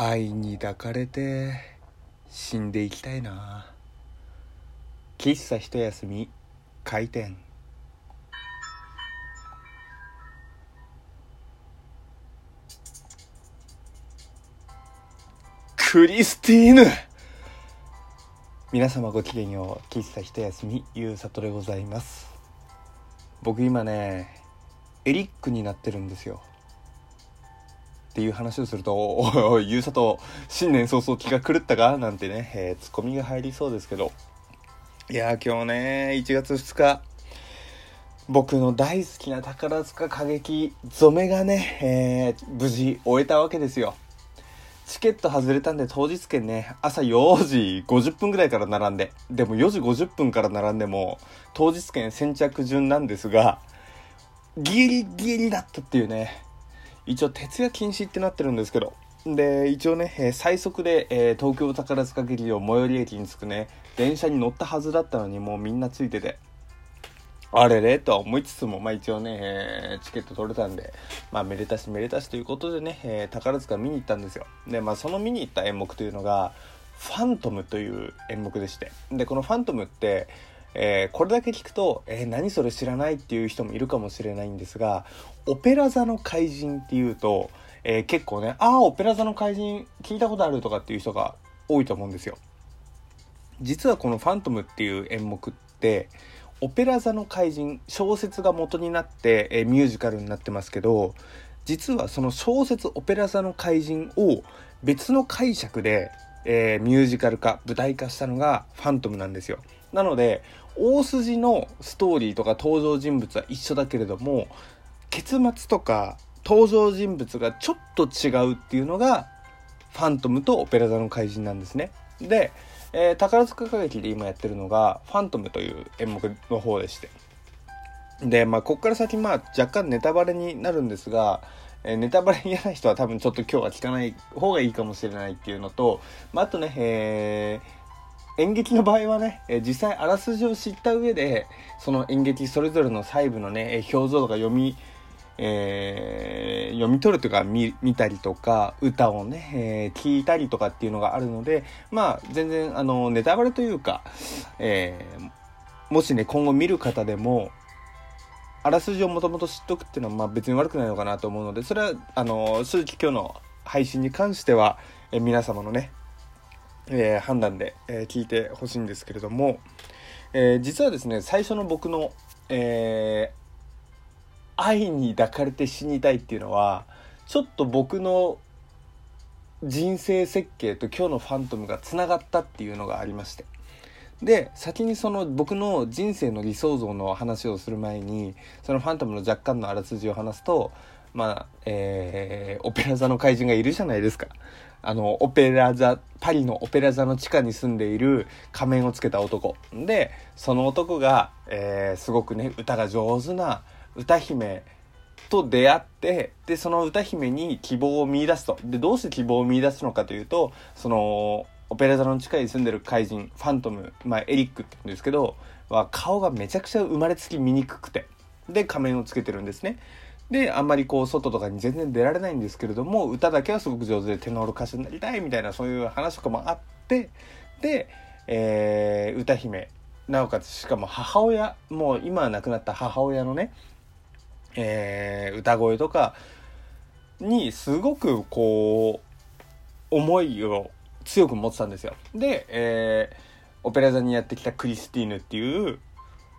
愛に抱かれて死んでいきたいな。喫茶一休み開店。クリスティーヌ。皆様ごきげんよう。喫茶一休みゆうさとでございます。僕今ねエリックになってるんですよ。っていう話をすると、おい おい、ゆうさと、新年早々気が狂ったか？なんてね、えー、ツッコミが入りそうですけど。いやー、今日ね、1月2日、僕の大好きな宝塚歌劇、ゾメがね、えー、無事終えたわけですよ。チケット外れたんで当日券ね、朝4時50分ぐらいから並んで、でも4時50分から並んでも、当日券先着順なんですが、ギリギリだったっていうね、一応徹夜禁止ってなってるんですけど、で、一応ね、えー、最速で、えー、東京宝塚劇場最寄り駅に着くね、電車に乗ったはずだったのにもうみんなついてて、あれれ？とは思いつつも、まあ一応ね、えー、チケット取れたんで、まあめでたしめでたしということでね、え、宝塚見に行ったんですよ。で、まあその見に行った演目というのが、ファントムという演目でして。で、このファントムって、えー、これだけ聞くと、えー、何それ知らないっていう人もいるかもしれないんですが、オペラ座の怪人っていうと、えー、結構ね、ああ、オペラ座の怪人聞いたことあるとかっていう人が多いと思うんですよ。実はこのファントムっていう演目って、オペラ座の怪人、小説が元になって、えミュージカルになってますけど、実はその小説オペラ座の怪人を別の解釈で、え、ミュージカル化、舞台化したのがファントムなんですよ。なので、大筋のストーリーとか登場人物は一緒だけれども結末とか登場人物がちょっと違うっていうのがファントムとオペラ座の怪人なんですね。で、えー、宝塚歌劇で今やってるのがファントムという演目の方でして。で、まあ、こっから先、まあ、若干ネタバレになるんですが、えー、ネタバレ嫌な人は多分ちょっと今日は聞かない方がいいかもしれないっていうのと、まあ、あとね、えー、演劇の場合はね、え実際あらすじを知った上で、その演劇それぞれの細部のね、表情とか読み、えー、読み取るというか見たりとか歌をね、えー、聞いたりとかっていうのがあるのでまあ全然あのネタバレというか、えー、もしね今後見る方でもあらすじをもともと知っとくっていうのはまあ別に悪くないのかなと思うのでそれはあの正直今日の配信に関しては、え皆様のねえー、判断で、え、聞いてほしいんですけれども、え、実はですね最初の僕の、え愛に抱かれて死にたいっていうのはちょっと僕の人生設計と今日のファントムがつながったっていうのがありまして。で先にその僕の人生の理想像の話をする前にそのファントムの若干のあらすじを話すとまあえー、オペラ座の怪人がいるじゃないですか。あの、オペラ座、パリのオペラ座の地下に住んでいる仮面をつけた男。で、その男が、えー、すごくね、歌が上手な歌姫と出会って、で、その歌姫に希望を見出すと。で、どうして希望を見出すのかというと、その、オペラ座の地下に住んでる怪人、ファントム、まあ、エリックって言うんですけど、は顔がめちゃくちゃ生まれつき醜くて、で、仮面をつけてるんですね。で、あんまりこう、外とかに全然出られないんですけれども、歌だけはすごく上手でテノール歌手になりたいみたいなそういう話とかもあって、で、えー、歌姫、なおかつしかも母親、もう今は亡くなった母親のね、えー、歌声とかにすごくこう、思いを強く持ってたんですよ。で、えー、オペラ座にやってきたクリスティーヌっていう、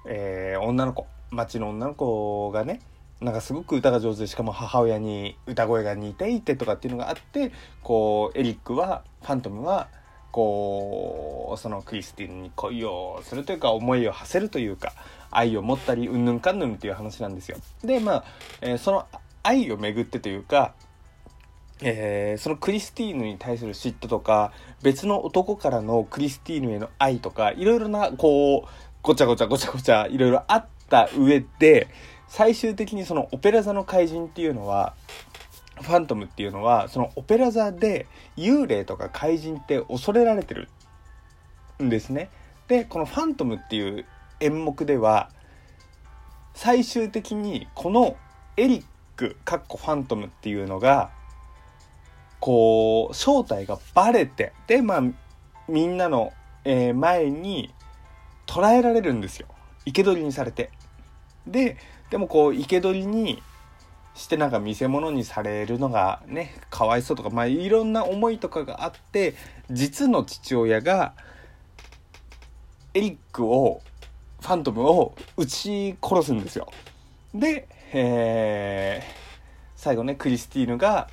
えー、女の子、町の女の子がね、なんかすごく歌が上手でしかも母親に歌声が似ていてとかっていうのがあってこうエリックはファントムはこうそのクリスティンに恋をするというか思いを馳せるというか愛を持ったりうんぬんかんぬんっていう話なんですよ。でまあ、えー、その愛をめぐってというかえー、そのクリスティーヌに対する嫉妬とか別の男からのクリスティーヌへの愛とかいろいろなこうごちゃごちゃごちゃごちゃいろいろあった上で最終的にそのオペラ座の怪人っていうのはファントムっていうのはそのオペラ座で幽霊とか怪人って恐れられてるんですね。でこのファントムっていう演目では最終的にこのエリックかっこファントムっていうのがこう正体がバレてでまあみんなの、え、前に捉えられるんですよ生け捕りにされてででもこう生け捕りにしてなんか見せ物にされるのがねかわいそうとかまあいろんな思いとかがあって実の父親がエリックをファントムを撃ち殺すんですよ。で、えー、最後ねクリスティーヌが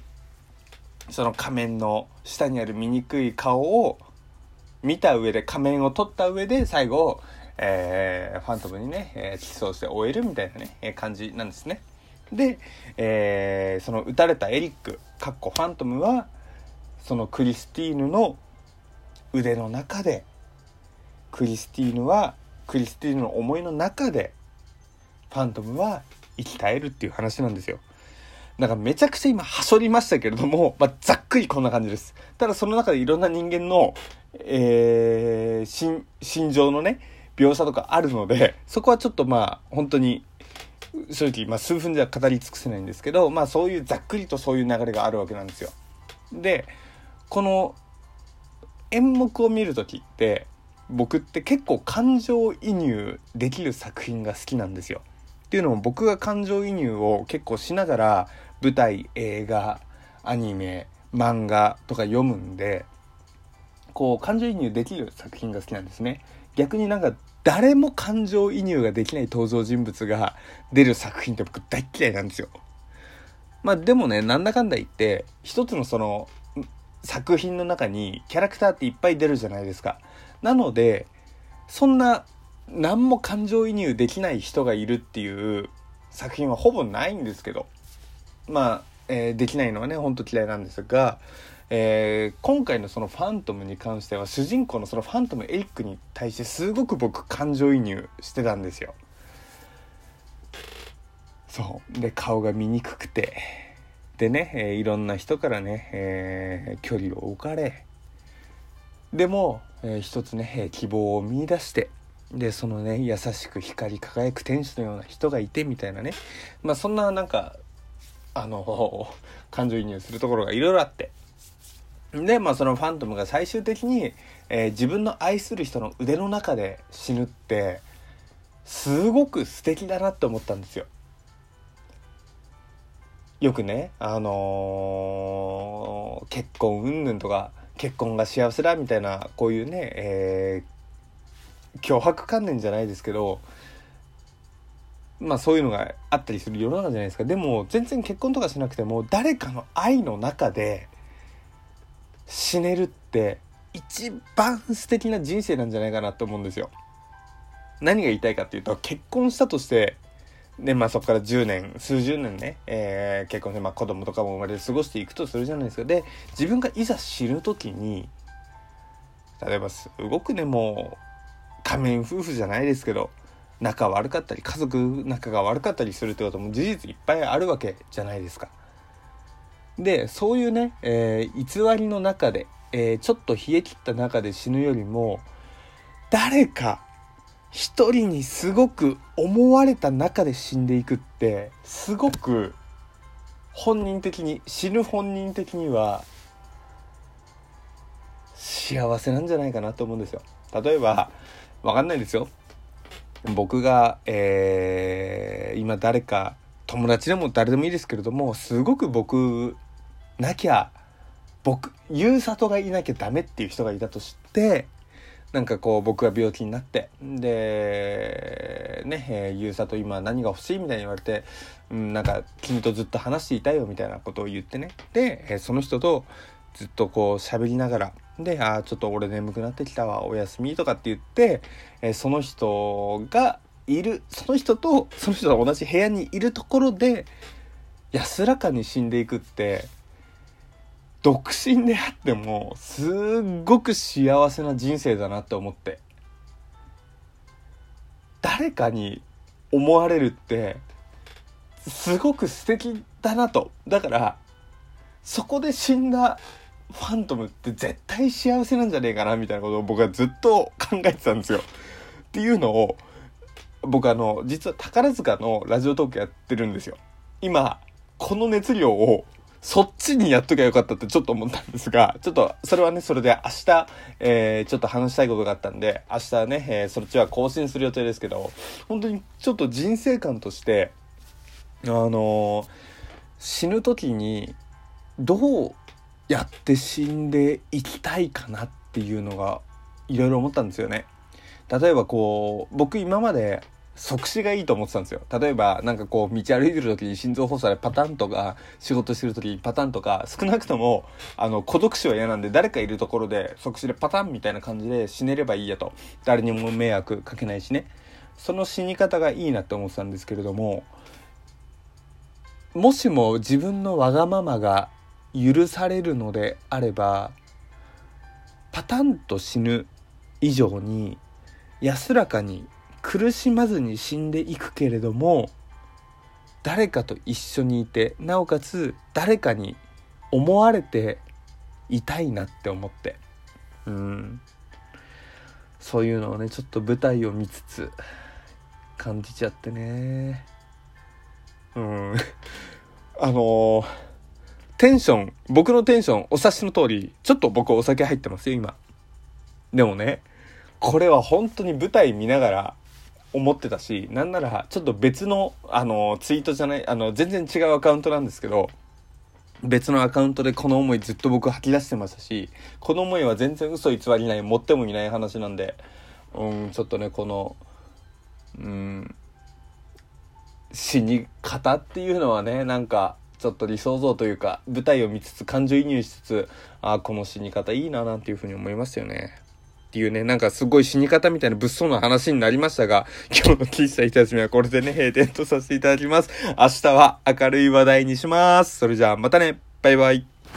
その仮面の下にある醜い顔を見た上で仮面を取った上で最後、えー、ファントムにね、えー、キスをして終えるみたいなね、えー、感じなんですね。で、えー、その撃たれたエリック、かっこファントムは、そのクリスティーヌの腕の中で、クリスティーヌは、クリスティーヌの思いの中で、ファントムは生き絶えるっていう話なんですよ。なんかめちゃくちゃ今、はしょりましたけれども、まあ、ざっくりこんな感じです。ただその中でいろんな人間の、えー、心、心情のね、描写とかあるので、そこはちょっとまあ、本当に、正直、まあ、数分では語り尽くせないんですけど、まあ、そういうざっくりとそういう流れがあるわけなんですよ。で、この演目を見る時って、僕って結構感情移入できる作品が好きなんですよ。っていうのも僕が感情移入を結構しながら舞台映画アニメ漫画とか読むんでこう感情移入できる作品が好きなんですね逆になんか誰も感情移入ができない登場人物が出る作品って僕大嫌いなんですよ。まあでもねなんだかんだ言って一つのその作品の中にキャラクターっていっぱい出るじゃないですか。なのでそんな何も感情移入できない人がいるっていう作品はほぼないんですけど。まあ、えー、できないのはねほんと嫌いなんですが、えー、今回のそのファントムに関しては主人公のそのファントムエリックに対してすごく僕感情移入してたんですよ。そう。で顔が見にくて。でね、えー、いろんな人からね、えー、距離を置かれ。でも、えー、一つね、え希望を見いだして。でそのね優しく光り輝く天使のような人がいてみたいなね。まあそんななんかあの感情移入するところがいろいろあって。でまあそのファントムが最終的に、えー、自分の愛する人の腕の中で死ぬってすごく素敵だなって思ったんですよ。よくねあのー、結婚云々とか結婚が幸せだみたいなこういうね、えー、脅迫観念じゃないですけどまあそういうのがあったりする世の中じゃないですかでも全然結婚とかしなくても誰かの愛の中で死ねるって一番素敵な人生なんじゃないかなと思うんですよ。何が言いたいかっていうと結婚したとしてでまあそこから10年数十年ね、えー、結婚して、まあ、子供とかも生まれて過ごしていくとするじゃないですかで自分がいざ死ぬ時に例えばすごくねもう仮面夫婦じゃないですけど仲悪かったり家族仲が悪かったりするってことも事実いっぱいあるわけじゃないですか。でそういうね、えー、偽りの中で、えー、ちょっと冷え切った中で死ぬよりも誰か一人にすごく思われた中で死んでいくってすごく本人的に死ぬ本人的には幸せなんじゃないかなと思うんですよ。例えばわかんないですよ僕が、えー、今誰か友達でも誰でもいいですけれどもすごく僕なきゃ僕ゆうさとがいなきゃダメっていう人がいたとしてなんかこう僕が病気になってでね、えー、ゆうさと今何が欲しいみたいに言われて、うん、なんか君とずっと話していたよみたいなことを言ってね。で、その人とずっとこう喋りながらで、ああ、ちょっと俺眠くなってきたわ、おやすみとかって言って、え、その人がいる、その人と、その人と同じ部屋にいるところで、安らかに死んでいくって、独身であっても、すっごく幸せな人生だなって思って。誰かに思われるって、すごく素敵だなと。だから、そこで死んだファントムって絶対幸せなんじゃねえかなみたいなことを僕はずっと考えてたんですよ。っていうのを僕あの実は宝塚のラジオトークやってるんですよ。今この熱量をそっちにやっときゃよかったってちょっと思ったんですが、ちょっと、それはね、それで明日、えー、ちょっと話したいことがあったんで、明日ね、えー、そっちは更新する予定ですけど、本当にちょっと人生観として、あのー、死ぬ時に、どうやって死んでいきたいかなっていうのが、いろいろ思ったんですよね。例えばこう、僕今まで、即死がいいと思ってたんですよ。例えば、なんかこう、道歩いてる時に心臓発作でパタンとか、仕事してる時にパタンとか、少なくとも、あの、孤独死は嫌なんで、誰かいるところで即死でパタンみたいな感じで死ねればいいやと。誰にも迷惑かけないしね。その死に方がいいなって思ってたんですけれども、もしも自分のわがままが許されるのであれば、パタンと死ぬ以上に、安らかに苦しまずに死んでいくけれども誰かと一緒にいてなおかつ誰かに思われていたいなって思って。うん。そういうのをねちょっと舞台を見つつ感じちゃってね。うん。あのー、テンション僕のテンションお察しの通りちょっと僕お酒入ってますよ今。でもねこれは本当に舞台見ながら思ってたし、なんならちょっと別の、あの、ツイートじゃない、あの、全然違うアカウントなんですけど、別のアカウントでこの思いずっと僕吐き出してましたし、この思いは全然嘘偽りない、持ってもいない話なんで、うん、ちょっとね、この、うん、死に方っていうのはね、なんか、ちょっと理想像というか、舞台を見つつ、感情移入しつつ、ああ、この死に方いいな、なんていうふうに思いますよね。っていうね、なんかすごい死に方みたいな物騒な話になりましたが、今日の喫茶いたしみはこれでね、閉店とさせていただきます。明日は明るい話題にします。それじゃあまたね、バイバイ。